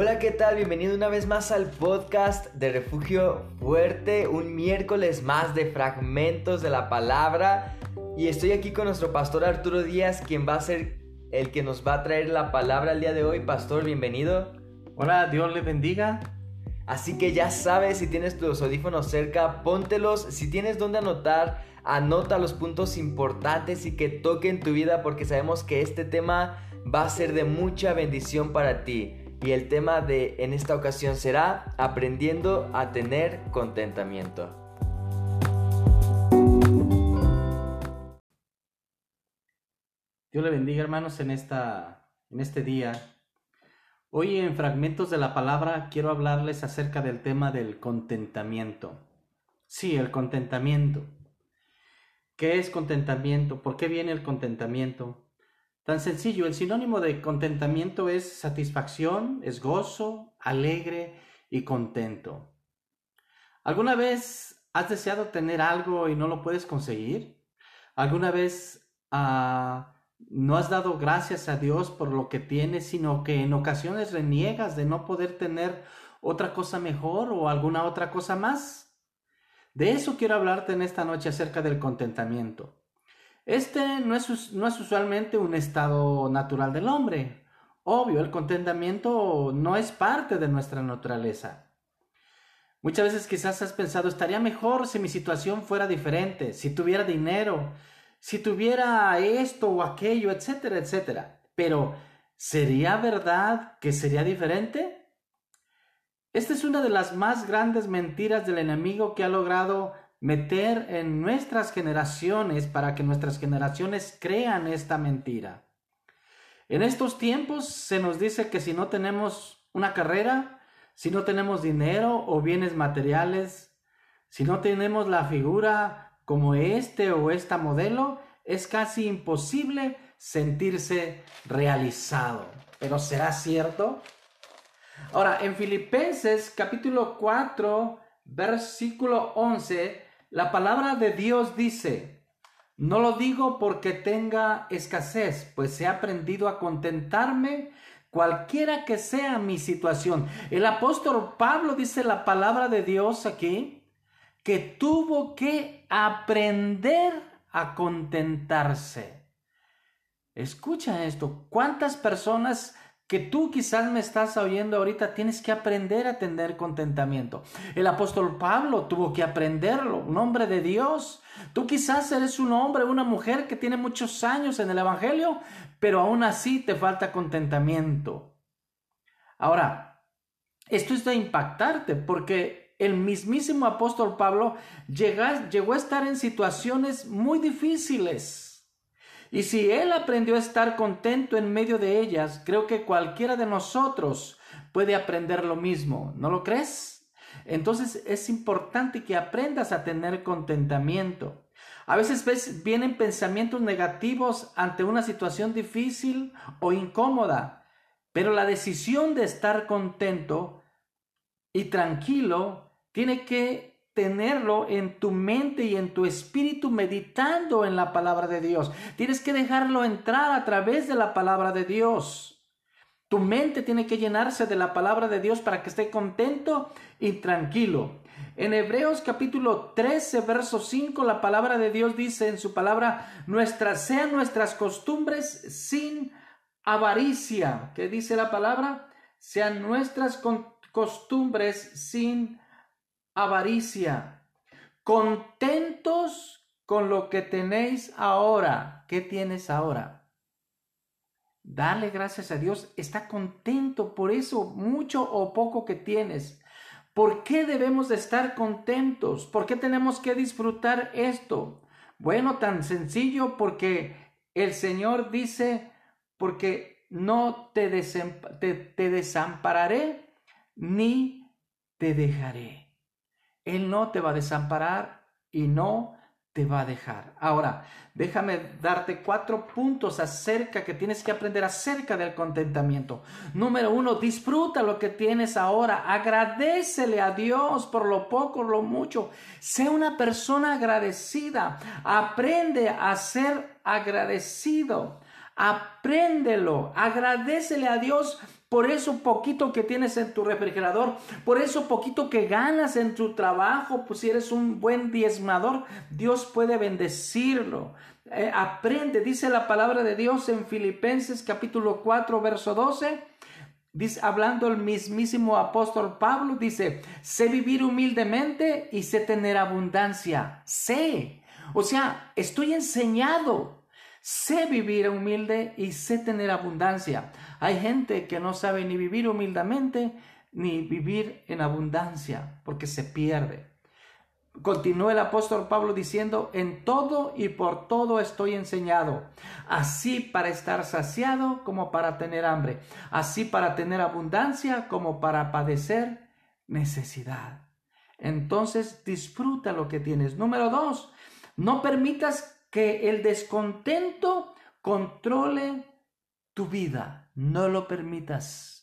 Hola, ¿qué tal? Bienvenido una vez más al podcast de Refugio Fuerte, un miércoles más de fragmentos de la palabra. Y estoy aquí con nuestro pastor Arturo Díaz, quien va a ser el que nos va a traer la palabra el día de hoy. Pastor, bienvenido. Hola, Dios le bendiga. Así que ya sabes, si tienes tus audífonos cerca, póntelos. Si tienes donde anotar, anota los puntos importantes y que toquen tu vida porque sabemos que este tema va a ser de mucha bendición para ti y el tema de en esta ocasión será aprendiendo a tener contentamiento. Dios le bendiga hermanos en, esta, en este día. Hoy en fragmentos de la palabra quiero hablarles acerca del tema del contentamiento. Sí, el contentamiento. ¿Qué es contentamiento? ¿Por qué viene el contentamiento? Tan sencillo, el sinónimo de contentamiento es satisfacción, es gozo, alegre y contento. ¿Alguna vez has deseado tener algo y no lo puedes conseguir? ¿Alguna vez ah, no has dado gracias a Dios por lo que tienes, sino que en ocasiones reniegas de no poder tener otra cosa mejor o alguna otra cosa más? De eso quiero hablarte en esta noche acerca del contentamiento. Este no es, usualmente un estado natural del hombre. Obvio, el contentamiento no es parte de nuestra naturaleza. Muchas veces quizás has pensado, estaría mejor si mi situación fuera diferente, si tuviera dinero, si tuviera esto o aquello, etcétera, etcétera. Pero, ¿sería verdad que sería diferente? Esta es una de las más grandes mentiras del enemigo que ha logrado meter en nuestras generaciones para que nuestras generaciones crean esta mentira. En estos tiempos se nos dice que si no tenemos una carrera, si no tenemos dinero o bienes materiales, si no tenemos la figura como este o esta modelo, es casi imposible sentirse realizado. Pero ¿será cierto? Ahora, en Filipenses capítulo 4, versículo 11, la palabra de Dios dice, no lo digo porque tenga escasez, pues he aprendido a contentarme cualquiera que sea mi situación. El apóstol Pablo dice la palabra de Dios aquí, que tuvo que aprender a contentarse. Escucha esto, ¿cuántas personas que tú quizás me estás oyendo ahorita, tienes que aprender a tener contentamiento. El apóstol Pablo tuvo que aprenderlo, un hombre de Dios. Tú quizás eres un hombre, una mujer que tiene muchos años en el Evangelio, pero aún así te falta contentamiento. Ahora, esto es de impactarte porque el mismísimo apóstol Pablo llegó a estar en situaciones muy difíciles y si Él aprendió a estar contento en medio de ellas, creo que cualquiera de nosotros puede aprender lo mismo. ¿No lo crees? Entonces es importante que aprendas a tener contentamiento. A veces vienen pensamientos negativos ante una situación difícil o incómoda, pero la decisión de estar contento y tranquilo tiene que tenerlo en tu mente y en tu espíritu meditando en la palabra de Dios. Tienes que dejarlo entrar a través de la palabra de Dios. Tu mente tiene que llenarse de la palabra de Dios para que esté contento y tranquilo. En Hebreos capítulo 13, verso 5, la palabra de Dios dice en su palabra, nuestras sean nuestras costumbres sin avaricia. ¿Qué dice la palabra? Sean nuestras costumbres sin avaricia, contentos con lo que tenéis ahora. ¿Qué tienes ahora? Dale gracias a Dios, está contento por eso, mucho o poco que tienes. ¿Por qué debemos de estar contentos? ¿Por qué tenemos que disfrutar esto? Bueno, tan sencillo porque el Señor dice, porque no te, te desampararé ni te dejaré. Él no te va a desamparar y no te va a dejar. Ahora, déjame darte cuatro puntos acerca que tienes que aprender acerca del contentamiento. Número uno, disfruta lo que tienes ahora. Agradecele a Dios por lo poco, lo mucho. Sé una persona agradecida. Aprende a ser agradecido. Apréndelo, agradecele a Dios por eso poquito que tienes en tu refrigerador, por eso poquito que ganas en tu trabajo, pues si eres un buen diezmador, Dios puede bendecirlo. Eh, aprende, dice la palabra de Dios en Filipenses capítulo 4, verso 12. Dice, hablando el mismísimo apóstol Pablo, dice, sé vivir humildemente y sé tener abundancia. Sé. O sea, estoy enseñado Sé vivir humilde y sé tener abundancia. Hay gente que no sabe ni vivir humildemente ni vivir en abundancia porque se pierde. Continúa el apóstol Pablo diciendo, en todo y por todo estoy enseñado, así para estar saciado como para tener hambre, así para tener abundancia como para padecer necesidad. Entonces disfruta lo que tienes. Número dos, no permitas que el descontento controle tu vida. No lo permitas.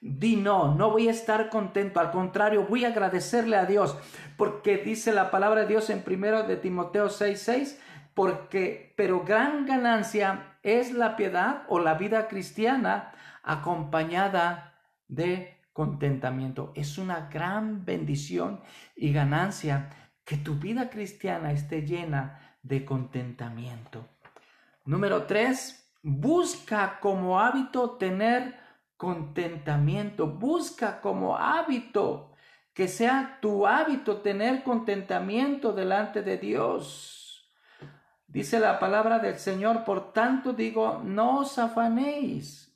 Di no, no voy a estar contento, al contrario, voy a agradecerle a Dios, porque dice la palabra de Dios en primero de Timoteo 6:6, porque pero gran ganancia es la piedad o la vida cristiana acompañada de contentamiento. Es una gran bendición y ganancia que tu vida cristiana esté llena de contentamiento. Número tres, busca como hábito tener contentamiento. Busca como hábito que sea tu hábito tener contentamiento delante de Dios. Dice la palabra del Señor, por tanto digo, no os afanéis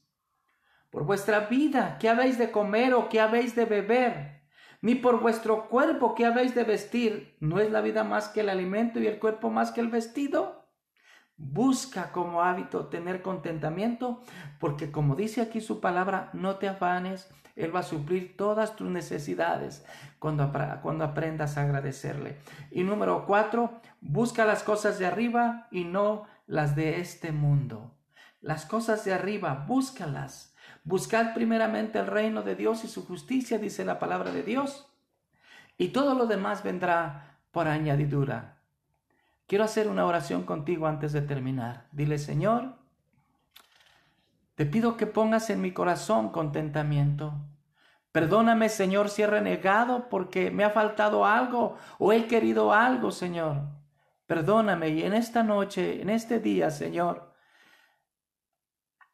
por vuestra vida, qué habéis de comer o qué habéis de beber ni por vuestro cuerpo que habéis de vestir. ¿No es la vida más que el alimento y el cuerpo más que el vestido? Busca como hábito tener contentamiento, porque como dice aquí su palabra, no te afanes, Él va a suplir todas tus necesidades cuando, cuando aprendas a agradecerle. Y número cuatro, busca las cosas de arriba y no las de este mundo. Las cosas de arriba, búscalas Buscad primeramente el reino de Dios y su justicia, dice la palabra de Dios, y todo lo demás vendrá por añadidura. Quiero hacer una oración contigo antes de terminar. Dile, Señor, te pido que pongas en mi corazón contentamiento. Perdóname, Señor, si he renegado porque me ha faltado algo o he querido algo, Señor. Perdóname y en esta noche, en este día, Señor,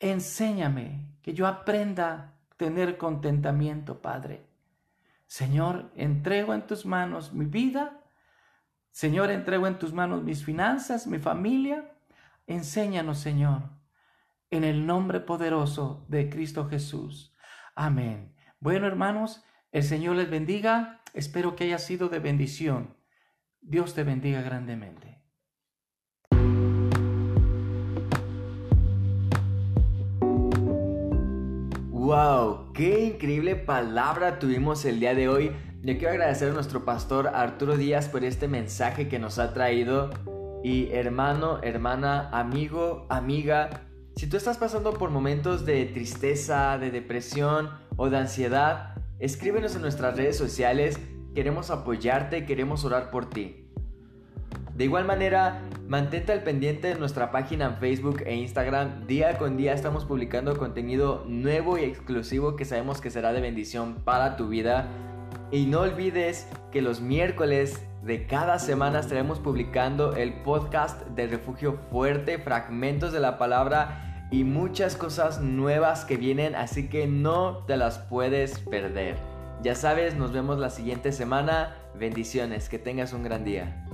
enséñame que yo aprenda a tener contentamiento, Padre. Señor, entrego en tus manos mi vida. Señor, entrego en tus manos mis finanzas, mi familia. Enséñanos, Señor, en el nombre poderoso de Cristo Jesús. Amén. Bueno, hermanos, el Señor les bendiga. Espero que haya sido de bendición. Dios te bendiga grandemente. ¡Wow! ¡Qué increíble palabra tuvimos el día de hoy! Yo quiero agradecer a nuestro pastor Arturo Díaz por este mensaje que nos ha traído. Y hermano, hermana, amigo, amiga, si tú estás pasando por momentos de tristeza, de depresión o de ansiedad, escríbenos en nuestras redes sociales. Queremos apoyarte, queremos orar por ti. De igual manera, mantente al pendiente de nuestra página en Facebook e Instagram. Día con día estamos publicando contenido nuevo y exclusivo que sabemos que será de bendición para tu vida. Y no olvides que los miércoles de cada semana estaremos publicando el podcast de Refugio Fuerte, fragmentos de la palabra y muchas cosas nuevas que vienen, así que no te las puedes perder. Ya sabes, nos vemos la siguiente semana. Bendiciones, que tengas un gran día.